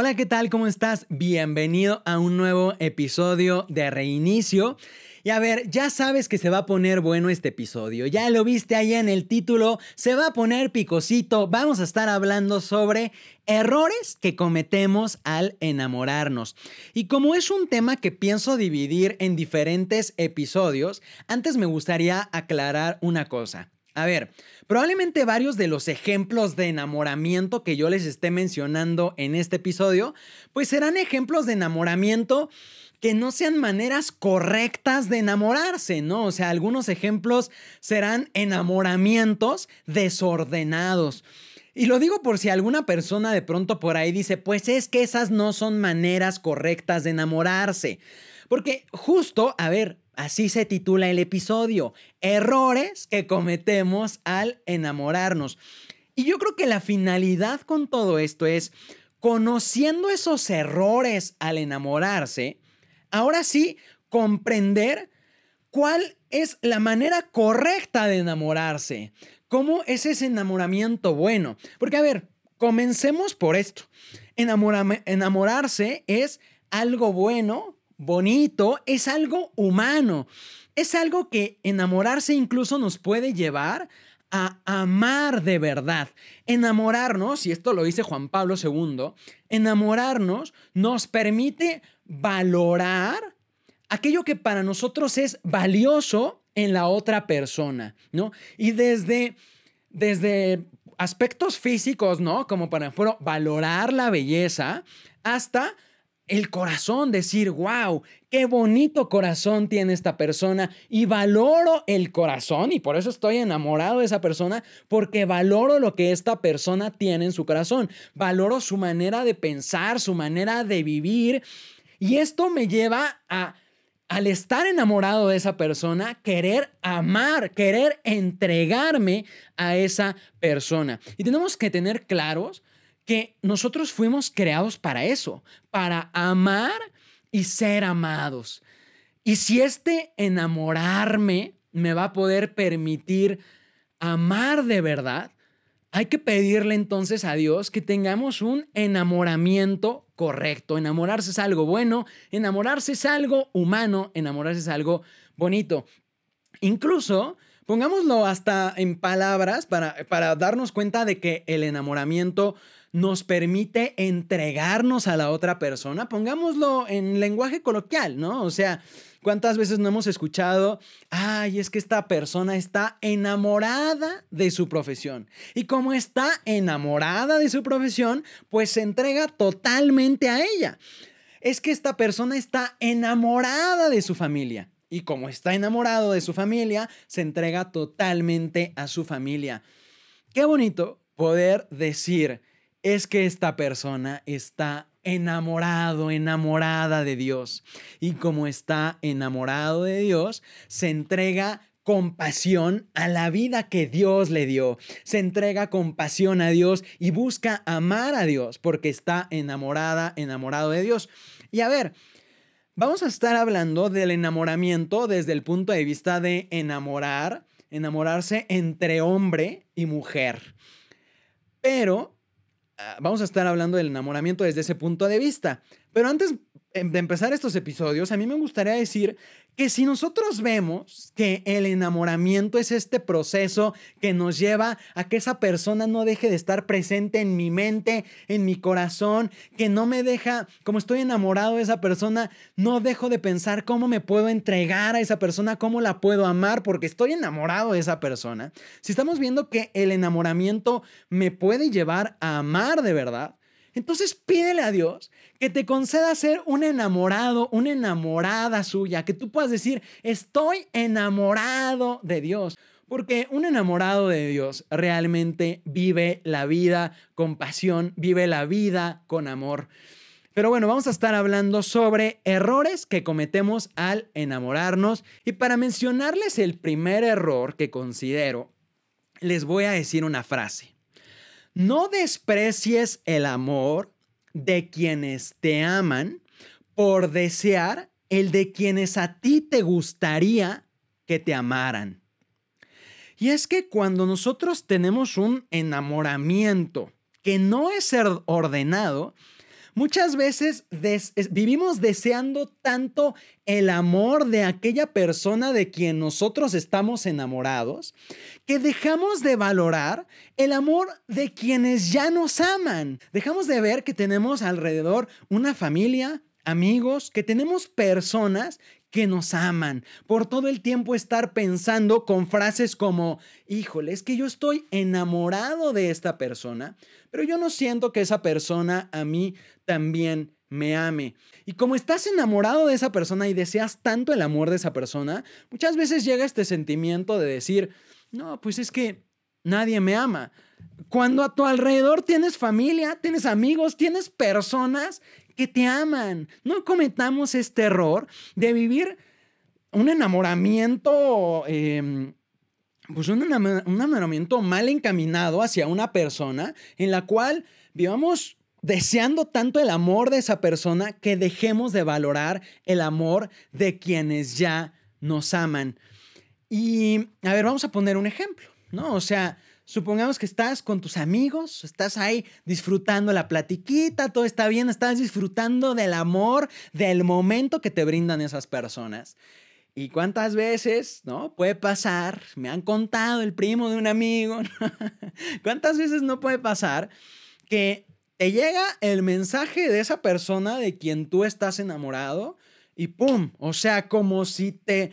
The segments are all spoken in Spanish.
Hola, ¿qué tal? ¿Cómo estás? Bienvenido a un nuevo episodio de Reinicio. Y a ver, ya sabes que se va a poner bueno este episodio. Ya lo viste ahí en el título. Se va a poner picosito. Vamos a estar hablando sobre errores que cometemos al enamorarnos. Y como es un tema que pienso dividir en diferentes episodios, antes me gustaría aclarar una cosa. A ver, probablemente varios de los ejemplos de enamoramiento que yo les esté mencionando en este episodio, pues serán ejemplos de enamoramiento que no sean maneras correctas de enamorarse, ¿no? O sea, algunos ejemplos serán enamoramientos desordenados. Y lo digo por si alguna persona de pronto por ahí dice, pues es que esas no son maneras correctas de enamorarse. Porque justo, a ver, Así se titula el episodio, errores que cometemos al enamorarnos. Y yo creo que la finalidad con todo esto es, conociendo esos errores al enamorarse, ahora sí comprender cuál es la manera correcta de enamorarse, cómo es ese enamoramiento bueno. Porque a ver, comencemos por esto. enamorarse es algo bueno bonito, es algo humano. Es algo que enamorarse incluso nos puede llevar a amar de verdad. Enamorarnos, y esto lo dice Juan Pablo II, enamorarnos nos permite valorar aquello que para nosotros es valioso en la otra persona, ¿no? Y desde, desde aspectos físicos, ¿no? Como por ejemplo valorar la belleza, hasta el corazón, decir, wow, qué bonito corazón tiene esta persona y valoro el corazón y por eso estoy enamorado de esa persona porque valoro lo que esta persona tiene en su corazón, valoro su manera de pensar, su manera de vivir. Y esto me lleva a al estar enamorado de esa persona, querer amar, querer entregarme a esa persona. Y tenemos que tener claros que nosotros fuimos creados para eso, para amar y ser amados. Y si este enamorarme me va a poder permitir amar de verdad, hay que pedirle entonces a Dios que tengamos un enamoramiento correcto. Enamorarse es algo bueno, enamorarse es algo humano, enamorarse es algo bonito. Incluso pongámoslo hasta en palabras para, para darnos cuenta de que el enamoramiento nos permite entregarnos a la otra persona, pongámoslo en lenguaje coloquial, ¿no? O sea, ¿cuántas veces no hemos escuchado, ay, es que esta persona está enamorada de su profesión? Y como está enamorada de su profesión, pues se entrega totalmente a ella. Es que esta persona está enamorada de su familia. Y como está enamorado de su familia, se entrega totalmente a su familia. Qué bonito poder decir, es que esta persona está enamorado, enamorada de Dios. Y como está enamorado de Dios, se entrega con pasión a la vida que Dios le dio. Se entrega con pasión a Dios y busca amar a Dios porque está enamorada, enamorado de Dios. Y a ver, vamos a estar hablando del enamoramiento desde el punto de vista de enamorar, enamorarse entre hombre y mujer. Pero vamos a estar hablando del enamoramiento desde ese punto de vista. Pero antes em, de empezar estos episodios, a mí me gustaría decir que si nosotros vemos que el enamoramiento es este proceso que nos lleva a que esa persona no deje de estar presente en mi mente, en mi corazón, que no me deja, como estoy enamorado de esa persona, no dejo de pensar cómo me puedo entregar a esa persona, cómo la puedo amar, porque estoy enamorado de esa persona. Si estamos viendo que el enamoramiento me puede llevar a amar de verdad, entonces pídele a Dios que te conceda ser un enamorado, una enamorada suya, que tú puedas decir, estoy enamorado de Dios. Porque un enamorado de Dios realmente vive la vida con pasión, vive la vida con amor. Pero bueno, vamos a estar hablando sobre errores que cometemos al enamorarnos. Y para mencionarles el primer error que considero, les voy a decir una frase. No desprecies el amor de quienes te aman por desear el de quienes a ti te gustaría que te amaran. Y es que cuando nosotros tenemos un enamoramiento que no es ordenado, Muchas veces vivimos deseando tanto el amor de aquella persona de quien nosotros estamos enamorados que dejamos de valorar el amor de quienes ya nos aman. Dejamos de ver que tenemos alrededor una familia, amigos, que tenemos personas que nos aman, por todo el tiempo estar pensando con frases como, híjole, es que yo estoy enamorado de esta persona, pero yo no siento que esa persona a mí también me ame. Y como estás enamorado de esa persona y deseas tanto el amor de esa persona, muchas veces llega este sentimiento de decir, no, pues es que nadie me ama. Cuando a tu alrededor tienes familia, tienes amigos, tienes personas que te aman. No cometamos este error de vivir un enamoramiento, em, pues un, enamoramiento mal encaminado hacia una persona en la cual vivamos deseando tanto el amor de esa persona que dejemos de valorar el amor de quienes ya nos aman. Y, a ver, vamos a poner un ejemplo, ¿no? O sea, Supongamos que estás con tus amigos, estás ahí disfrutando la platiquita, todo está bien, estás disfrutando del amor, del momento que te brindan esas personas. ¿Y cuántas veces, no? Puede pasar, me han contado el primo de un amigo, ¿cuántas veces no puede pasar que te llega el mensaje de esa persona de quien tú estás enamorado y ¡pum! O sea, como si te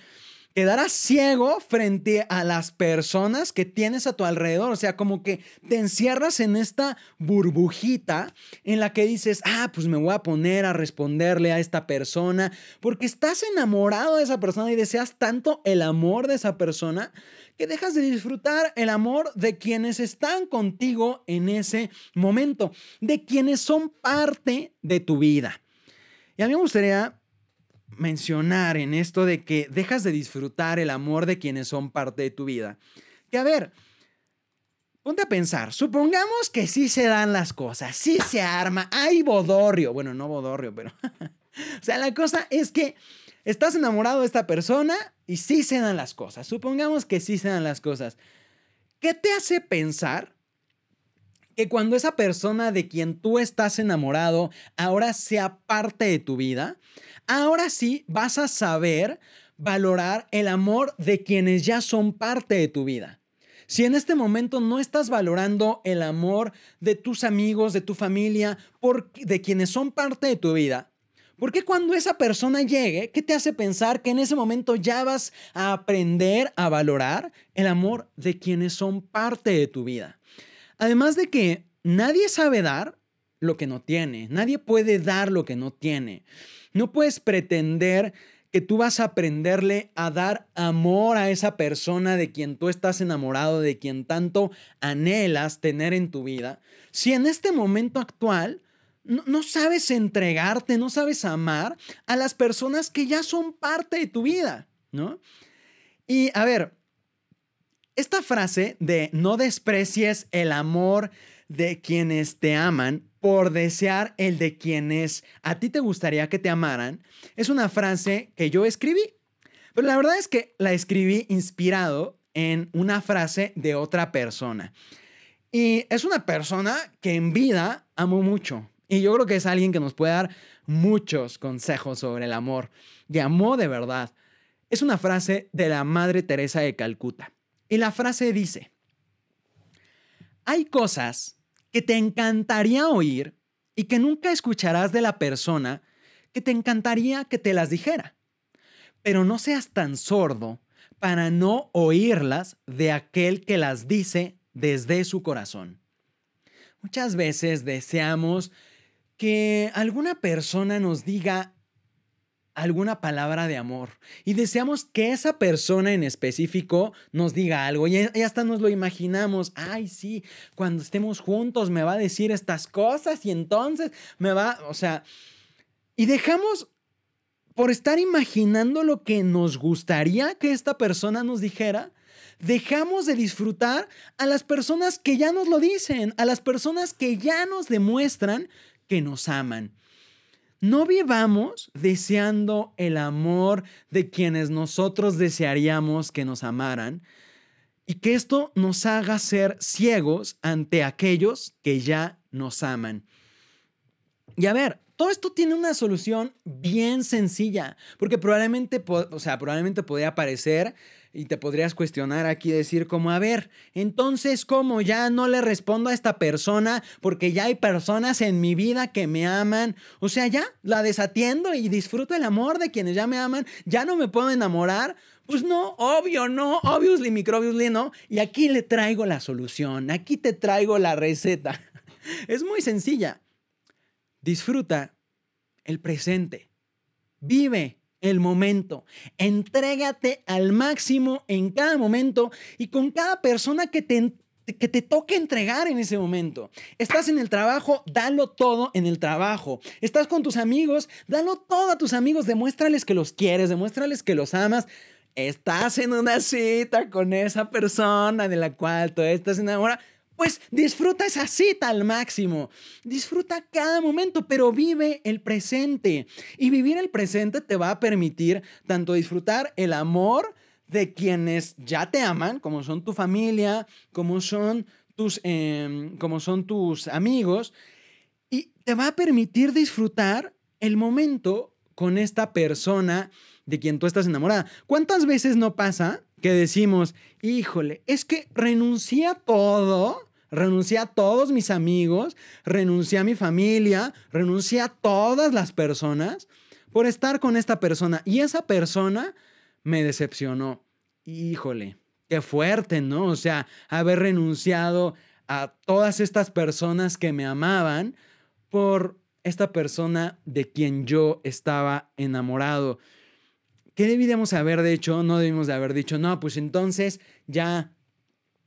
quedarás ciego frente a las personas que tienes a tu alrededor. O sea, como que te encierras en esta burbujita en la que dices, ah, pues me voy a poner a responderle a esta persona, porque estás enamorado de esa persona y deseas tanto el amor de esa persona que dejas de disfrutar el amor de quienes están contigo en ese momento, de quienes son parte de tu vida. Y a mí me gustaría mencionar en esto de que dejas de disfrutar el amor de quienes son parte de tu vida. Que a ver, ponte a pensar, supongamos que sí se dan las cosas, sí se arma, hay bodorrio, bueno, no bodorrio, pero... o sea, la cosa es que estás enamorado de esta persona y sí se dan las cosas, supongamos que sí se dan las cosas. ¿Qué te hace pensar que cuando esa persona de quien tú estás enamorado ahora sea parte de tu vida, ahora sí vas a saber valorar el amor de quienes ya son parte de tu vida. Si en este momento no estás valorando el amor de tus amigos, de tu familia, de quienes son parte de tu vida, ¿por qué cuando esa persona llegue, qué te hace pensar que en ese momento ya vas a aprender a valorar el amor de quienes son parte de tu vida? Además de que nadie sabe dar lo que no tiene, nadie puede dar lo que no tiene. No puedes pretender que tú vas a aprenderle a dar amor a esa persona de quien tú estás enamorado, de quien tanto anhelas tener en tu vida, si en este momento actual no, no, sabes entregarte, no sabes amar a las personas que ya son parte de tu vida, ¿no? Y a ver, esta frase de no desprecies el amor de quienes te aman por desear el de quienes a ti te gustaría que te amaran, es una frase que yo escribí. Pero la verdad es que la escribí inspirado en una frase de otra persona. Y es una persona que en vida amo mucho. Y yo creo que es alguien que nos puede dar muchos consejos sobre el amor. Que amó de verdad. Es una frase de la Madre Teresa de Calcuta. Y la frase dice, hay cosas que te encantaría oír y que nunca escucharás de la persona que te encantaría que te las dijera. Pero no seas tan sordo para no oírlas de aquel que las dice desde su corazón. Muchas veces deseamos que alguna persona nos diga alguna palabra de amor. Y deseamos que esa persona en específico nos diga algo. Y, hasta nos lo imaginamos, ay sí, cuando estemos juntos me va a decir estas cosas y entonces me va, o sea, y dejamos por estar imaginando lo que nos gustaría que esta persona nos dijera, dejamos de disfrutar a las personas que ya nos lo dicen, a las personas que ya nos demuestran que nos aman. No vivamos deseando el amor de quienes nosotros desearíamos que nos amaran y que esto nos haga ser ciegos ante aquellos que ya nos aman. Y a ver, todo esto tiene una solución bien sencilla, porque probablemente, o sea, probablemente podría parecer y te podrías cuestionar aquí, decir como, a ver, entonces, ¿cómo ya no le respondo a esta persona porque ya hay personas en mi vida que me aman? O sea, ya la desatiendo y disfruto el amor de quienes ya me aman, ya no me puedo enamorar. Pues no, obvio, no, obviously, microbiously, no. Y aquí le traigo la solución, aquí te traigo la receta. Es muy sencilla. Disfruta el presente. Vive el momento. Entrégate al máximo en cada momento y con cada persona que te, que te toque entregar en ese momento. Estás en el trabajo, dalo todo en el trabajo. Estás con tus amigos, dalo todo a tus amigos, demuéstrales que los quieres, demuéstrales que los amas. Estás en una cita con esa persona de la cual tú estás enamorada pues disfruta esa cita al máximo. Disfruta cada momento, pero vive el presente. Y vivir el presente te va a permitir tanto disfrutar el amor de quienes ya te aman, como son tu familia, como son tus, em, como son tus amigos, y te va a permitir disfrutar el momento con esta persona de quien tú estás enamorada. ¿Cuántas veces no pasa que decimos, híjole, es que renuncié a todo, renuncié a todos mis amigos, renuncié a mi familia, renuncié a todas las personas por estar con esta persona. Y esa persona me decepcionó. Híjole, qué fuerte, ¿no? O sea, haber renunciado a todas estas personas que me amaban por esta persona de quien yo estaba enamorado. ¿Qué debíamos haber dicho? No debimos de haber dicho, no, pues entonces ya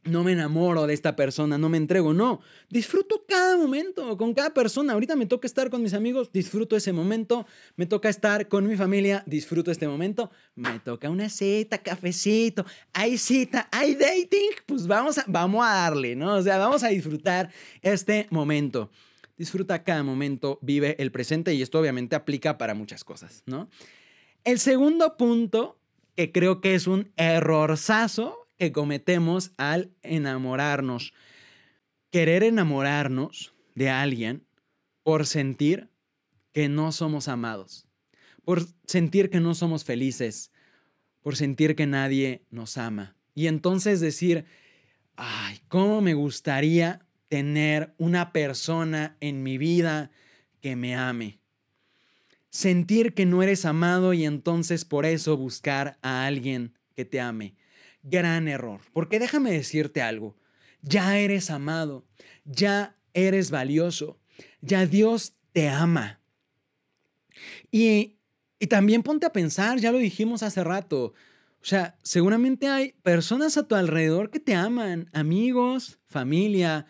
no me enamoro de esta persona, no me entrego, no, disfruto cada momento con cada persona. Ahorita me toca estar con mis amigos, disfruto ese momento, me toca estar con mi familia, disfruto este momento, me toca una cita, cafecito, hay cita, hay dating, pues vamos a, vamos a darle, ¿no? O sea, vamos a disfrutar este momento. Disfruta cada momento, vive el presente y esto obviamente aplica para muchas cosas, ¿no? El segundo punto, que creo que es un errorzazo que cometemos al enamorarnos. Querer enamorarnos de alguien por sentir que no somos amados, por sentir que no somos felices, por sentir que nadie nos ama. Y entonces decir, ay, ¿cómo me gustaría tener una persona en mi vida que me ame? sentir que no eres amado y entonces por eso buscar a alguien que te ame. Gran error, porque déjame decirte algo, ya eres amado, ya eres valioso, ya Dios te ama. Y, y también ponte a pensar, ya lo dijimos hace rato, o sea, seguramente hay personas a tu alrededor que te aman, amigos, familia.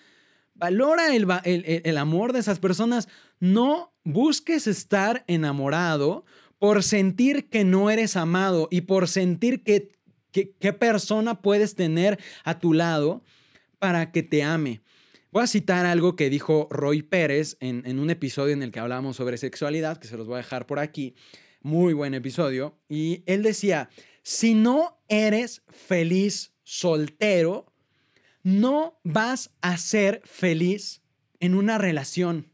Valora el, el, el, amor de esas personas. No busques estar enamorado por sentir que no eres amado y por sentir que qué persona puedes tener a tu lado para que te ame. Voy a citar algo que dijo Roy Pérez en, en un episodio en el que hablamos sobre sexualidad, que se los voy a dejar por aquí. Muy buen episodio. Y él decía, si no eres feliz soltero, no vas a ser feliz en una relación.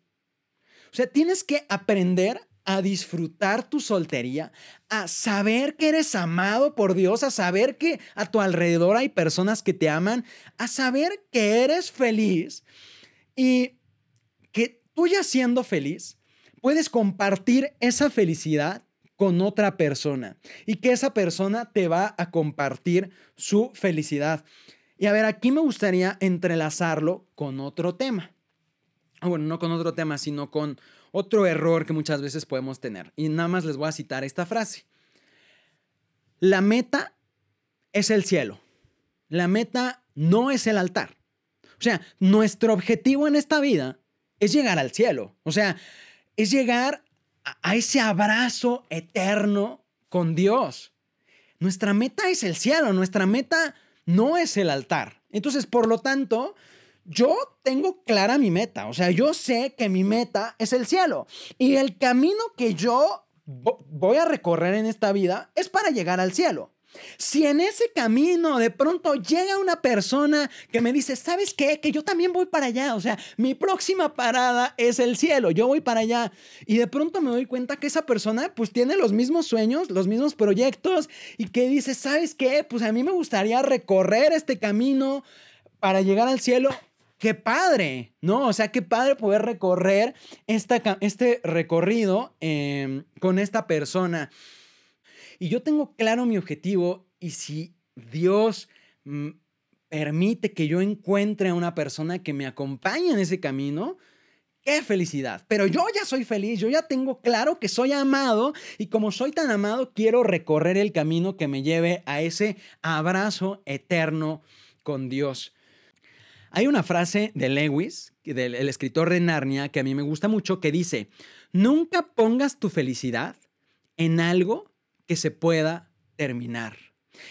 O sea, tienes que aprender a disfrutar tu soltería, a saber que eres amado por Dios, a saber que a tu alrededor hay personas que te aman, a saber que eres feliz y que tú ya siendo feliz, puedes compartir esa felicidad con otra persona y que esa persona te va a compartir su felicidad. Y a ver, aquí me gustaría entrelazarlo con otro tema. Ah, bueno, no con otro tema, sino con otro error que muchas veces podemos tener. Y nada más les voy a citar esta frase. La meta es el cielo. La meta no es el altar. O sea, nuestro objetivo en esta vida es llegar al cielo. O sea, es llegar a ese abrazo eterno con Dios. Nuestra meta es el cielo, nuestra meta no es el altar. Entonces, por lo tanto, yo tengo clara mi meta, o sea, yo sé que mi meta es el cielo y el camino que yo voy a recorrer en esta vida es para llegar al cielo. Si en ese camino de pronto llega una persona que me dice, ¿sabes qué? Que yo también voy para allá. O sea, mi próxima parada es el cielo. Yo voy para allá. Y de pronto me doy cuenta que esa persona pues tiene los mismos sueños, los mismos proyectos y que dice, ¿sabes qué? Pues a mí me gustaría recorrer este camino para llegar al cielo. Qué padre, ¿no? O sea, qué padre poder recorrer esta, este recorrido em, con esta persona y yo tengo claro mi objetivo y si Dios mm, permite que yo encuentre a una persona que me acompañe en ese camino, qué felicidad. Pero yo ya soy feliz, yo ya tengo claro que soy amado y como soy tan amado, quiero recorrer el camino que me lleve a ese abrazo eterno con Dios. Hay una frase de Lewis, del el escritor de Narnia, que a mí me gusta mucho, que dice, nunca pongas tu felicidad en algo que se pueda terminar.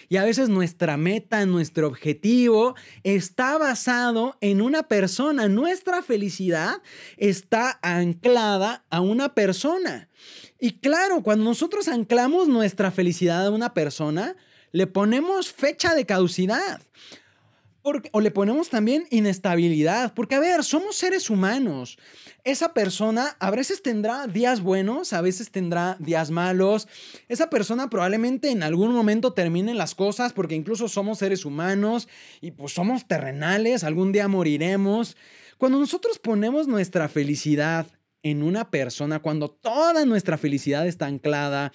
Y a veces nuestra meta, nuestro objetivo está basado en una persona. Nuestra felicidad está anclada a una persona. Y claro, cuando nosotros anclamos nuestra felicidad a una persona, le ponemos fecha de caducidad o le ponemos también inestabilidad, porque a ver, somos seres humanos. Esa persona a veces tendrá días buenos, a veces tendrá días malos. Esa persona probablemente en algún momento termine las cosas, porque incluso somos seres humanos y pues somos terrenales, algún día moriremos. Cuando nosotros ponemos nuestra felicidad en una persona, cuando toda nuestra felicidad está anclada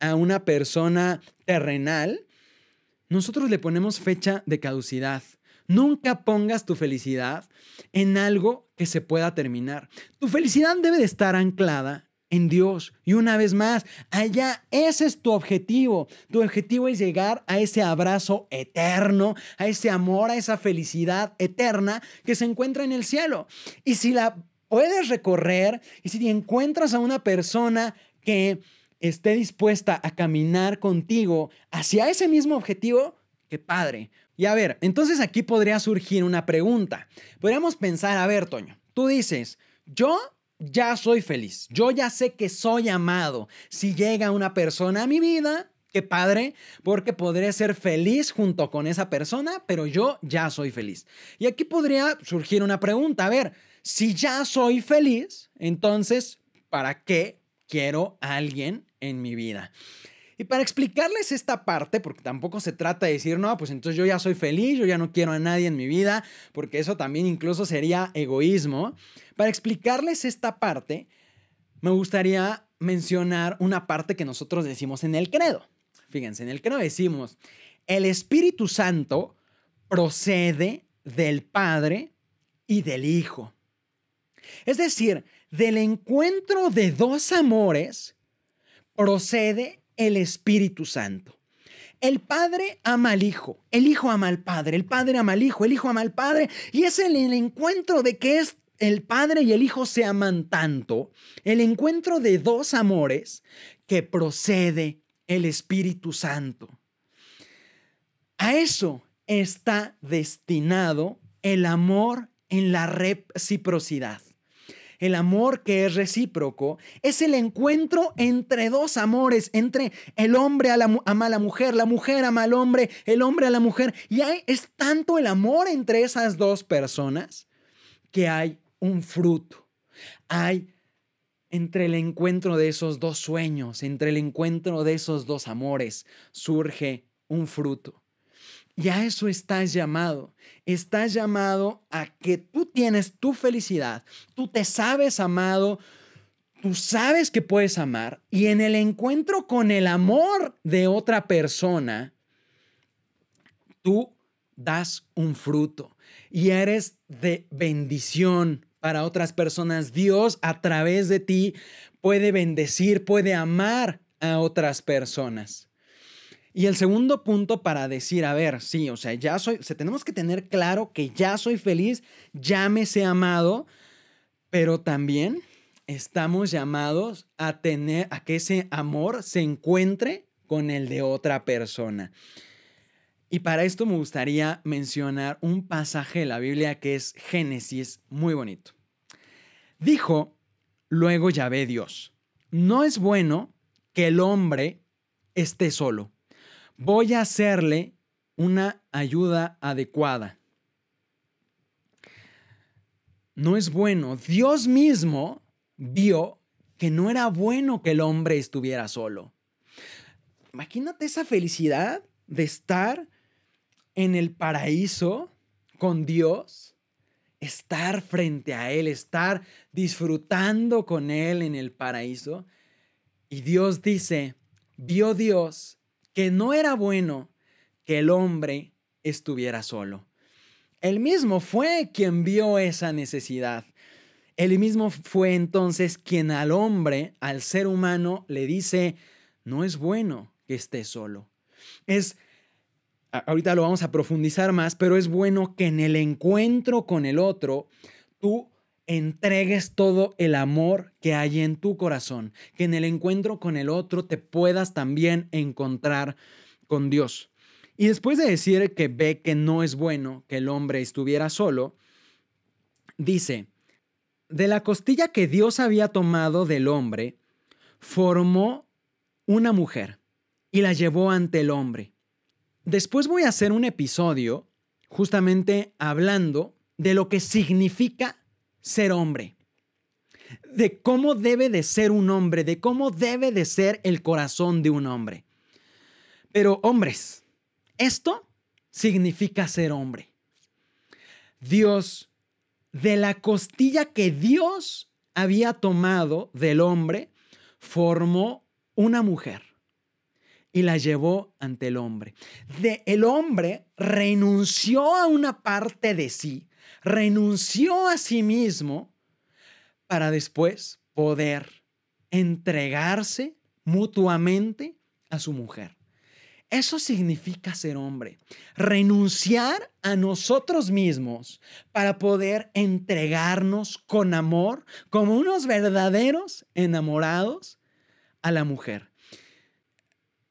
a una persona terrenal, nosotros le ponemos fecha de caducidad. Nunca pongas tu felicidad en algo que se pueda terminar. Tu felicidad debe de estar anclada en Dios. Y una vez más, allá, ese es tu objetivo. Tu objetivo es llegar a ese abrazo eterno, a ese amor, a esa felicidad eterna que se encuentra en el cielo. Y si la puedes recorrer y si encuentras a una persona que esté dispuesta a caminar contigo hacia ese mismo objetivo, qué padre. Y a ver, entonces aquí podría surgir una pregunta. Podríamos pensar, a ver, Toño, tú dices, yo ya soy feliz, yo ya sé que soy amado. Si llega una persona a mi vida, qué padre, porque podré ser feliz junto con esa persona, pero yo ya soy feliz. Y aquí podría surgir una pregunta, a ver, si ya soy feliz, entonces, ¿para qué quiero a alguien en mi vida? Y para explicarles esta parte, porque tampoco se trata de decir, no, pues entonces yo ya soy feliz, yo ya no quiero a nadie en mi vida, porque eso también incluso sería egoísmo. Para explicarles esta parte, me gustaría mencionar una parte que nosotros decimos en el credo. Fíjense, en el credo decimos, el Espíritu Santo procede del Padre y del Hijo. Es decir, del encuentro de dos amores procede el Espíritu Santo. El Padre ama al Hijo, el Hijo ama al Padre, el Padre ama al Hijo, el Hijo ama al Padre, y es el, el encuentro de que es el Padre y el Hijo se aman tanto, el encuentro de dos amores que procede el Espíritu Santo. A eso está destinado el amor en la reciprocidad. El amor que es recíproco es el encuentro entre dos amores, entre el hombre ama a la mujer, la mujer ama al hombre, el hombre a la mujer. Y hay, es tanto el amor entre esas dos personas que hay un fruto. Hay entre el encuentro de esos dos sueños, entre el encuentro de esos dos amores, surge un fruto. Y a eso estás llamado. Estás llamado a que tú tienes tu felicidad, tú te sabes amado, tú sabes que puedes amar y en el encuentro con el amor de otra persona, tú das un fruto y eres de bendición para otras personas. Dios a través de ti puede bendecir, puede amar a otras personas. Y el segundo punto para decir, a ver, sí, o sea, ya soy, o tenemos que tener claro que ya soy feliz, ya me sé amado, pero también estamos llamados a tener, a que ese amor se encuentre con el de otra persona. Y para esto me gustaría mencionar un pasaje de la Biblia que es Génesis, muy bonito. Dijo, luego ya ve Dios, no es bueno que el hombre esté solo voy a hacerle una ayuda adecuada. No es bueno. Dios mismo vio que no era bueno que el hombre estuviera solo. Imagínate esa felicidad de estar en el paraíso con Dios, estar frente a Él, estar disfrutando con Él en el paraíso. Y Dios dice, vio Dios que no era bueno que el hombre estuviera solo. Él mismo fue quien vio esa necesidad. Él mismo fue entonces quien al hombre, al ser humano, le dice, no es bueno que esté solo. Es, ahorita lo vamos a profundizar más, pero es bueno que en el encuentro con el otro, tú entregues todo el amor que hay en tu corazón, que en el encuentro con el otro te puedas también encontrar con Dios. Y después de decir que ve que no es bueno que el hombre estuviera solo, dice, de la costilla que Dios había tomado del hombre, formó una mujer y la llevó ante el hombre. Después voy a hacer un episodio justamente hablando de lo que significa ser hombre, de cómo debe de ser un hombre, de cómo debe de ser el corazón de un hombre. Pero hombres, esto significa ser hombre. Dios, de la costilla que Dios había tomado del hombre, formó una mujer y la llevó ante el hombre. De, el hombre renunció a una parte de sí, renunció a sí mismo para después poder entregarse mutuamente a su mujer. Eso significa ser hombre, renunciar a nosotros mismos para poder entregarnos con amor como unos verdaderos enamorados a la mujer.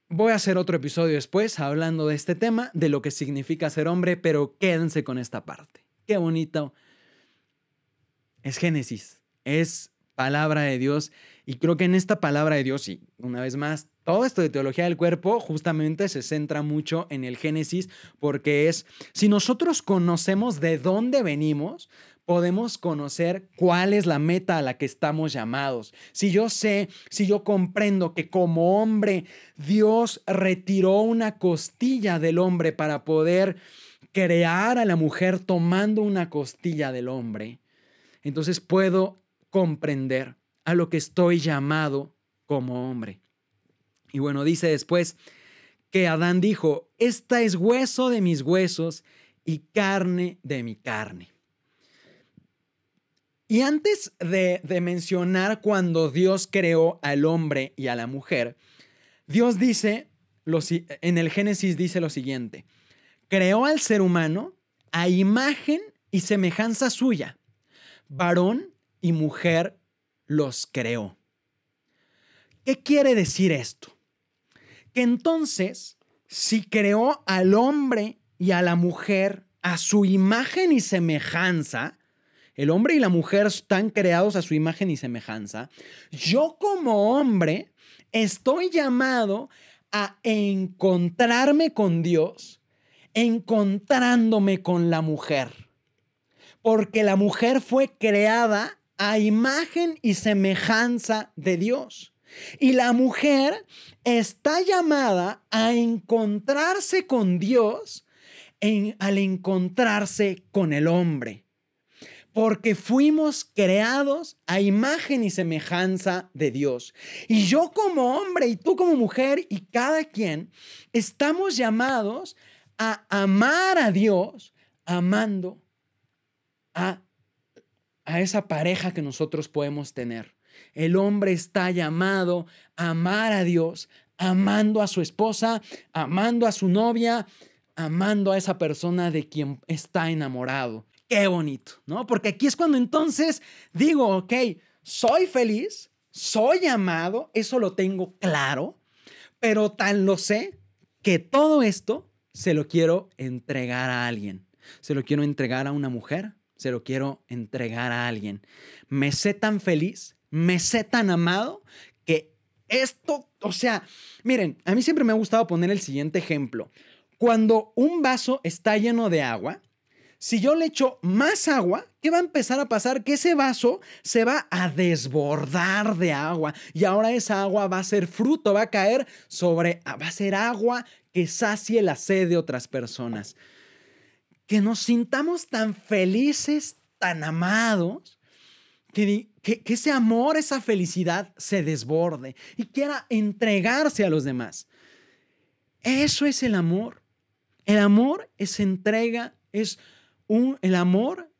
Voy a hacer otro episodio después hablando de este tema, de lo que significa ser hombre, pero quédense con esta parte. Qué bonito. Es Génesis, es palabra de Dios y creo que en esta palabra de Dios, y una vez más, todo esto de teología del cuerpo justamente se centra mucho en el Génesis porque es, si nosotros conocemos de dónde venimos, podemos conocer cuál es la meta a la que estamos llamados. Si yo sé, si yo comprendo que como hombre Dios retiró una costilla del hombre para poder crear a la mujer tomando una costilla del hombre, entonces puedo comprender a lo que estoy llamado como hombre. Y bueno, dice después que Adán dijo, esta es hueso de mis huesos y carne de mi carne. Y antes de, mencionar cuando Dios creó al hombre y a la mujer, Dios dice, en el Génesis dice lo siguiente, creó al ser humano a imagen y semejanza suya, varón y mujer los creó. ¿Qué quiere decir esto? Que entonces, si creó al hombre y a la mujer a su imagen y semejanza, el hombre y la mujer están creados a su imagen y semejanza. Yo como hombre estoy llamado a encontrarme con Dios, encontrándome con la mujer. Porque la mujer fue creada a imagen y semejanza de Dios. Y la mujer está llamada a encontrarse con Dios al encontrarse con el hombre porque fuimos creados a imagen y semejanza de Dios. Y yo como hombre y tú como mujer y cada quien estamos llamados a amar a Dios amando a, a esa pareja que nosotros podemos tener. El hombre está llamado a amar a Dios, amando a su esposa, amando a su novia, amando a esa persona de quien está enamorado qué bonito, ¿no? Porque aquí es cuando entonces digo, ok, soy feliz, soy amado, eso lo tengo claro, pero tan lo sé que todo esto se lo quiero entregar a alguien. Se lo quiero entregar a una mujer, se lo quiero entregar a alguien. Me sé tan feliz, me sé tan amado que esto, o sea, miren, a mí siempre me ha gustado poner el siguiente ejemplo. Cuando un vaso está lleno de agua, si yo le echo más agua, ¿qué va a empezar a pasar? Que ese vaso se va a desbordar de agua y ahora esa agua va a ser fruto, va a caer sobre, va a ser agua que sacie la sed de otras personas. Que nos sintamos tan felices, tan amados, que, que, ese amor, esa felicidad se desborde y quiera entregarse a los demás. Eso es el amor. El amor es entrega, es el amor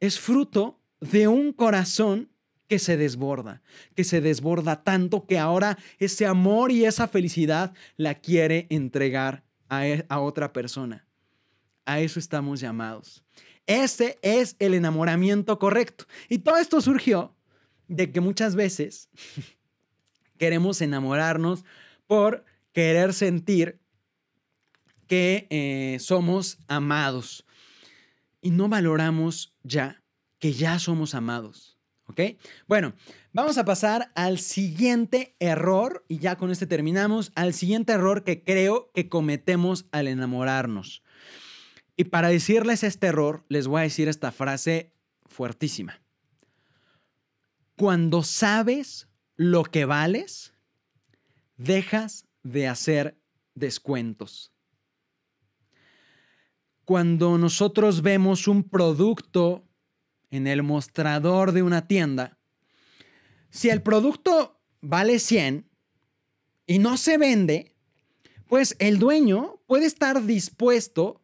es fruto de un corazón que se desborda, que se desborda tanto que ahora ese amor y esa felicidad la quiere entregar a, e, otra persona. A eso estamos llamados. Ese es el enamoramiento correcto. Y todo esto surgió de que muchas veces queremos enamorarnos por querer sentir que eh, somos amados y no valoramos ya que ya somos amados. ¿Ok? Bueno, vamos a pasar al siguiente error, y ya con este terminamos, al siguiente error que creo que cometemos al enamorarnos. Y para decirles este error, les voy a decir esta frase fuertísima. Cuando sabes lo que vales, dejas de hacer descuentos cuando nosotros vemos un producto en el mostrador de una tienda, si el producto vale 100 y no se vende, pues el dueño puede estar dispuesto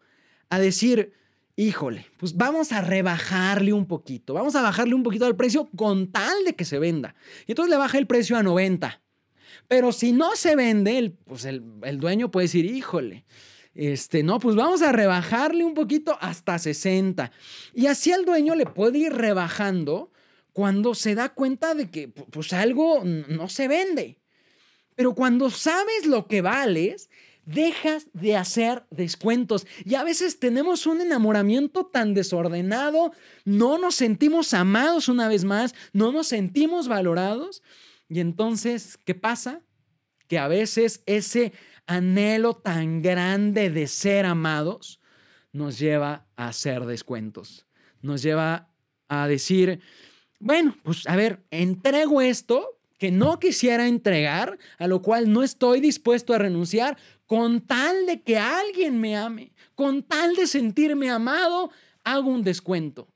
a decir, híjole, pues vamos a rebajarle un poquito, vamos a bajarle un poquito al precio con tal de que se venda. Y entonces le baja el precio a 90. Pero si no se vende, pues el, el dueño puede decir, híjole, este, no, pues vamos a rebajarle un poquito hasta 60. Y así el dueño le puede ir rebajando cuando se da cuenta de que pues algo no se vende. Pero cuando sabes lo que vales, dejas de hacer descuentos. Y a veces tenemos un enamoramiento tan desordenado, no nos sentimos amados una vez más, no nos sentimos valorados. Y entonces, ¿qué pasa? Que a veces ese anhelo tan grande de ser amados nos lleva a hacer descuentos. Nos lleva a decir, bueno, pues a ver, entrego esto que no quisiera entregar, a lo cual no estoy dispuesto a renunciar, con tal de que alguien me ame, con tal de sentirme amado, hago un descuento.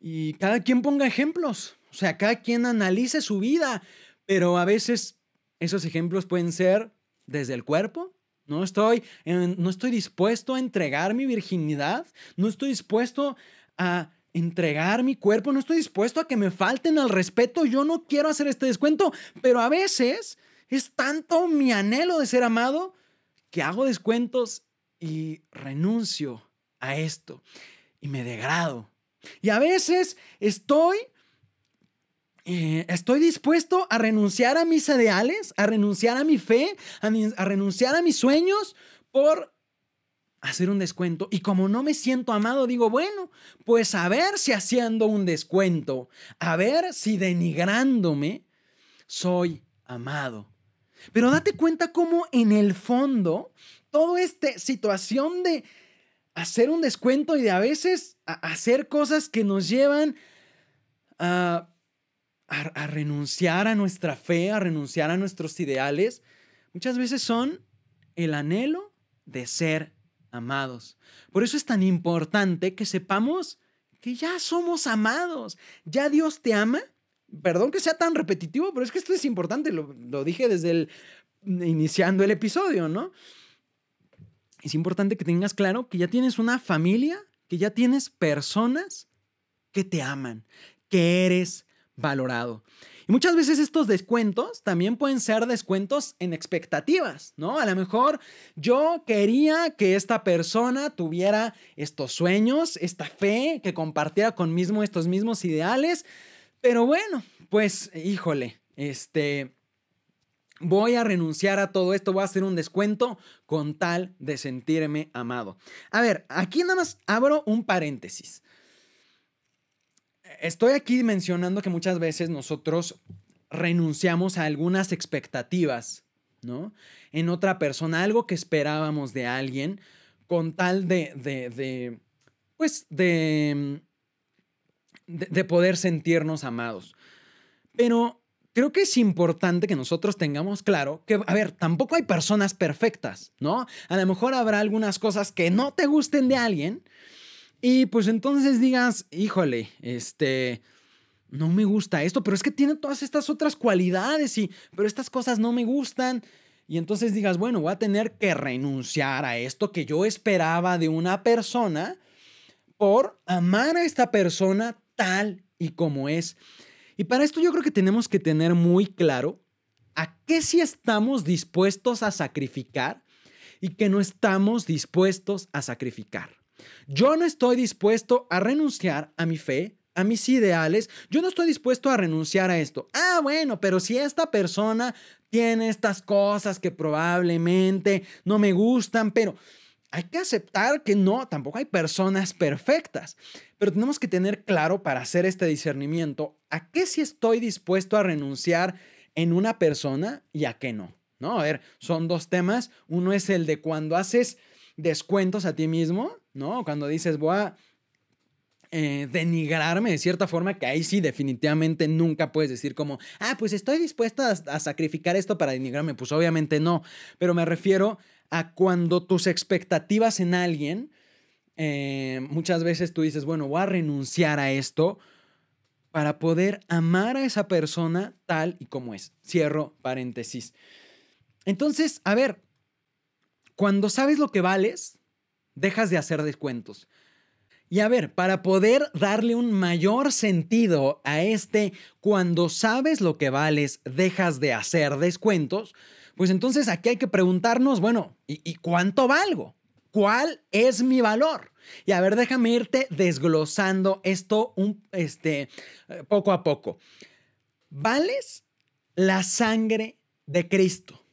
Y cada quien ponga ejemplos, o sea, cada quien analice su vida, pero a veces esos ejemplos pueden ser desde el cuerpo. No estoy, no estoy dispuesto a entregar mi virginidad. No estoy dispuesto a entregar mi cuerpo. No estoy dispuesto a que me falten al respeto. Yo no quiero hacer este descuento. Pero a veces es tanto mi anhelo de ser amado que hago descuentos y renuncio a esto. Y me degrado. Y a veces estoy eh, estoy dispuesto a renunciar a mis ideales, a renunciar a mi fe, a, a renunciar a mis sueños por hacer un descuento. Y como no me siento amado, digo, bueno, pues a ver si haciendo un descuento, a ver si denigrándome, soy amado. Pero date cuenta cómo en el fondo, toda esta situación de hacer un descuento y de a veces hacer cosas que nos llevan a a, renunciar a nuestra fe, a renunciar a nuestros ideales, muchas veces son el anhelo de ser amados. Por eso es tan importante que sepamos que ya somos amados, ya Dios te ama. Perdón que sea tan repetitivo, pero es que esto es importante, lo, lo dije desde el iniciando el episodio, ¿no? Es importante que tengas claro que ya tienes una familia, que ya tienes personas que te aman, que eres valorado. Y muchas veces estos descuentos también pueden ser descuentos en expectativas, ¿no? A lo mejor yo quería que esta persona tuviera estos sueños, esta fe, que compartiera conmigo estos mismos ideales, pero bueno, pues híjole, este, voy a renunciar a todo esto, voy a hacer un descuento con tal de sentirme amado. A ver, aquí nada más abro un paréntesis estoy aquí mencionando que muchas veces nosotros renunciamos a algunas expectativas, ¿no? En otra persona, algo que esperábamos de alguien con tal de, de, de pues, de, de, poder sentirnos amados. Pero creo que es importante que nosotros tengamos claro que, a ver, tampoco hay personas perfectas, ¿no? A lo mejor habrá algunas cosas que no te gusten de alguien y pues entonces digas, híjole, este, no me gusta esto, pero es que tiene todas estas otras cualidades y, pero estas cosas no me gustan. Y entonces digas, bueno, voy a tener que renunciar a esto que yo esperaba de una persona por amar a esta persona tal y como es. Y para esto yo creo que tenemos que tener muy claro a qué sí estamos dispuestos a sacrificar y que no estamos dispuestos a sacrificar. Yo no estoy dispuesto a renunciar a mi fe, a mis ideales. Yo no estoy dispuesto a renunciar a esto. Ah, bueno, pero si esta persona tiene estas cosas que probablemente no me gustan, pero hay que aceptar que no, tampoco hay personas perfectas, pero tenemos que tener claro para hacer este discernimiento a qué sí estoy dispuesto a renunciar en una persona y a qué no. ¿No? A ver, son dos temas. Uno es el de cuando haces descuentos a ti mismo, ¿no? Cuando dices, voy a eh, denigrarme de cierta forma, que ahí sí definitivamente nunca puedes decir como, ah, pues estoy dispuesto a, sacrificar esto para denigrarme. Pues obviamente no, pero me refiero a cuando tus expectativas en alguien, eh, muchas veces tú dices, bueno, voy a renunciar a esto para poder amar a esa persona tal y como es. Cierro paréntesis. Entonces, a ver, cuando sabes lo que vales, dejas de hacer descuentos. Y a ver, para poder darle un mayor sentido a este, cuando sabes lo que vales, dejas de hacer descuentos, pues entonces aquí hay que preguntarnos, bueno, ¿y, cuánto valgo? ¿Cuál es mi valor? Y a ver, déjame irte desglosando esto un, este, eh, poco a poco. Vales la sangre de Cristo.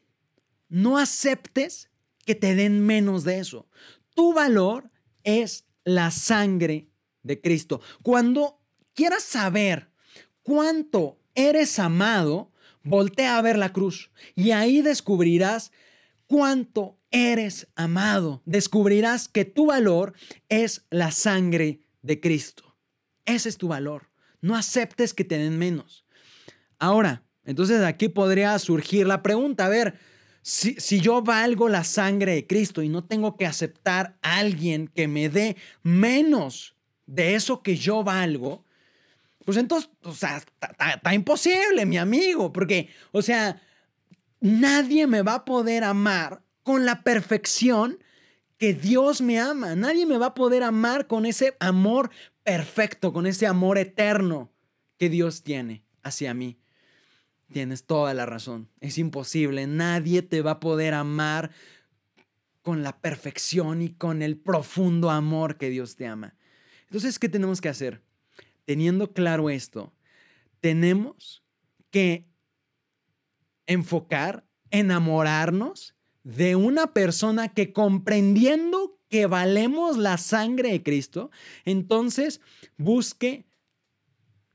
No aceptes que te den menos de eso. Tu valor es la sangre de Cristo. Cuando quieras saber cuánto eres amado, Voltea a ver la cruz y ahí descubrirás cuánto eres amado. Descubrirás que tu valor es la sangre de Cristo. Ese es tu valor. No aceptes que te den menos. Ahora, entonces aquí podría surgir la pregunta, a ver, si, yo valgo la sangre de Cristo y no tengo que aceptar a alguien que me dé menos de eso que yo valgo, pues entonces, o sea, está imposible, mi amigo, porque, o sea, nadie me va a poder amar con la perfección que Dios me ama. Nadie me va a poder amar con ese amor perfecto, con ese amor eterno que Dios tiene hacia mí. Tienes toda la razón. Es imposible. Nadie te va a poder amar con la perfección y con el profundo amor que Dios te ama. Entonces, ¿qué tenemos que hacer? teniendo claro esto, tenemos que enfocar, enamorarnos de una persona que comprendiendo que valemos la sangre de Cristo, entonces busque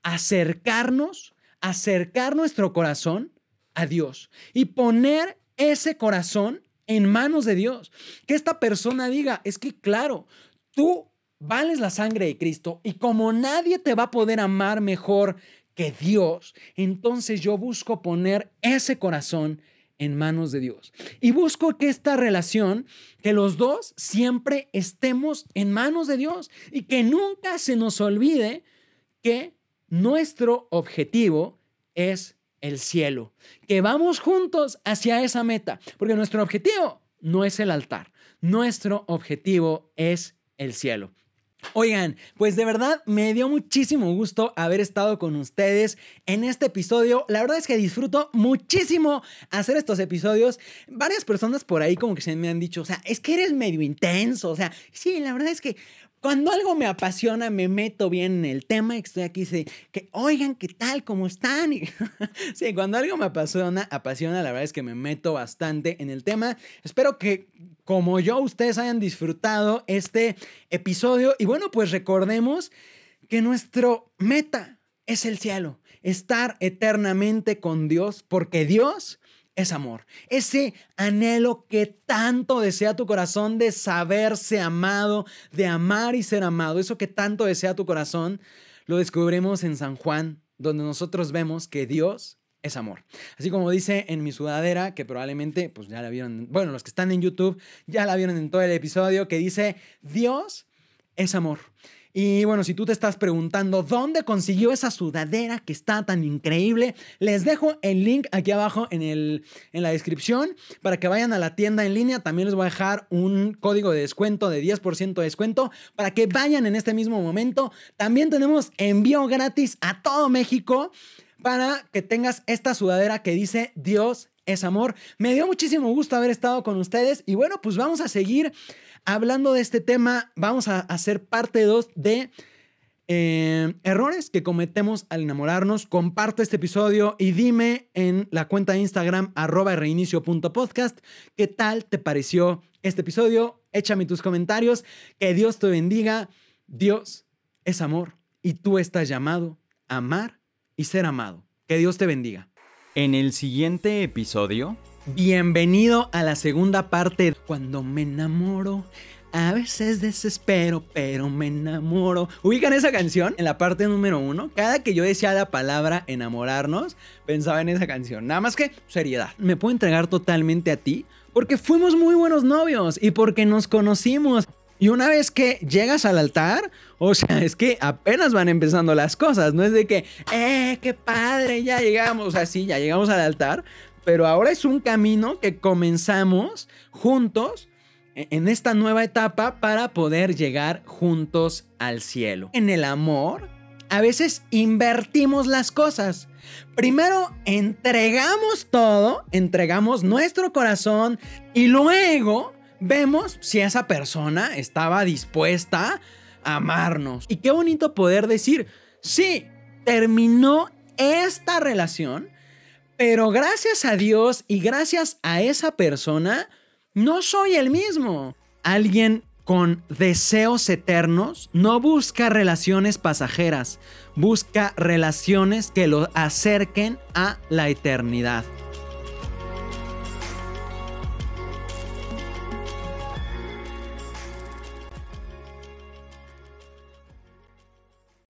acercarnos, acercar nuestro corazón a Dios y poner ese corazón en manos de Dios. Que esta persona diga, es que claro, tú vales la sangre de Cristo y como nadie te va a poder amar mejor que Dios, entonces yo busco poner ese corazón en manos de Dios. Y busco que esta relación, que los dos siempre estemos en manos de Dios y que nunca se nos olvide que nuestro objetivo es el cielo, que vamos juntos hacia esa meta, porque nuestro objetivo no es el altar, nuestro objetivo es el cielo. Oigan, pues de verdad me dio muchísimo gusto haber estado con ustedes en este episodio. La verdad es que disfruto muchísimo hacer estos episodios. Varias personas por ahí como que se me han dicho, o sea, es que eres medio intenso. O sea, sí, la verdad es que cuando algo me apasiona, me meto bien en el tema y estoy aquí, que, oigan, ¿qué tal? ¿Cómo están? sí, cuando algo me apasiona, apasiona, la verdad es que me meto bastante en el tema. Espero que, como yo, ustedes hayan disfrutado este episodio. Y bueno, pues recordemos que nuestro meta es el cielo estar eternamente con Dios, porque Dios es amor. Ese anhelo que tanto desea tu corazón de saberse amado, de amar y ser amado, eso que tanto desea tu corazón, lo descubrimos en San Juan, donde nosotros vemos que Dios es amor. Así como dice en mi sudadera, que probablemente, pues ya la vieron, bueno, los que están en YouTube ya la vieron en todo el episodio, que dice, Dios es amor. Y bueno, si tú te estás preguntando dónde consiguió esa sudadera que está tan increíble, les dejo el link aquí abajo en, el, en la descripción para que vayan a la tienda en línea. También les voy a dejar un código de descuento de 10% de descuento para que vayan en este mismo momento. También tenemos envío gratis a todo México para que tengas esta sudadera que dice Dios es amor. Me dio muchísimo gusto haber estado con ustedes y bueno, pues vamos a seguir hablando de este tema. Vamos a hacer parte 2 de eh, errores que cometemos al enamorarnos. Comparte este episodio y dime en la cuenta de Instagram arroba reinicio.podcast qué tal te pareció este episodio. Échame tus comentarios. Que Dios te bendiga. Dios es amor y tú estás llamado a amar y ser amado. Que Dios te bendiga. En el siguiente episodio... Bienvenido a la segunda parte. Cuando me enamoro, a veces desespero, pero me enamoro. ¿Ubican esa canción? En la parte número uno, cada que yo decía la palabra enamorarnos, pensaba en esa canción. Nada más que seriedad. Me puedo entregar totalmente a ti porque fuimos muy buenos novios y porque nos conocimos. Y una vez que llegas al altar, o sea, es que apenas van empezando las cosas, no es de que, eh, qué padre, ya llegamos, o sea, sí, ya llegamos al altar, pero ahora es un camino que comenzamos juntos e-, en esta nueva etapa para poder llegar juntos al cielo. En el amor, a veces invertimos las cosas. Primero entregamos todo, entregamos nuestro corazón y luego vemos si esa persona estaba dispuesta a amarnos. Y qué bonito poder decir, sí, terminó esta relación, pero gracias a Dios y gracias a esa persona, no soy el mismo. Alguien con deseos eternos no busca relaciones pasajeras, busca relaciones que lo acerquen a la eternidad.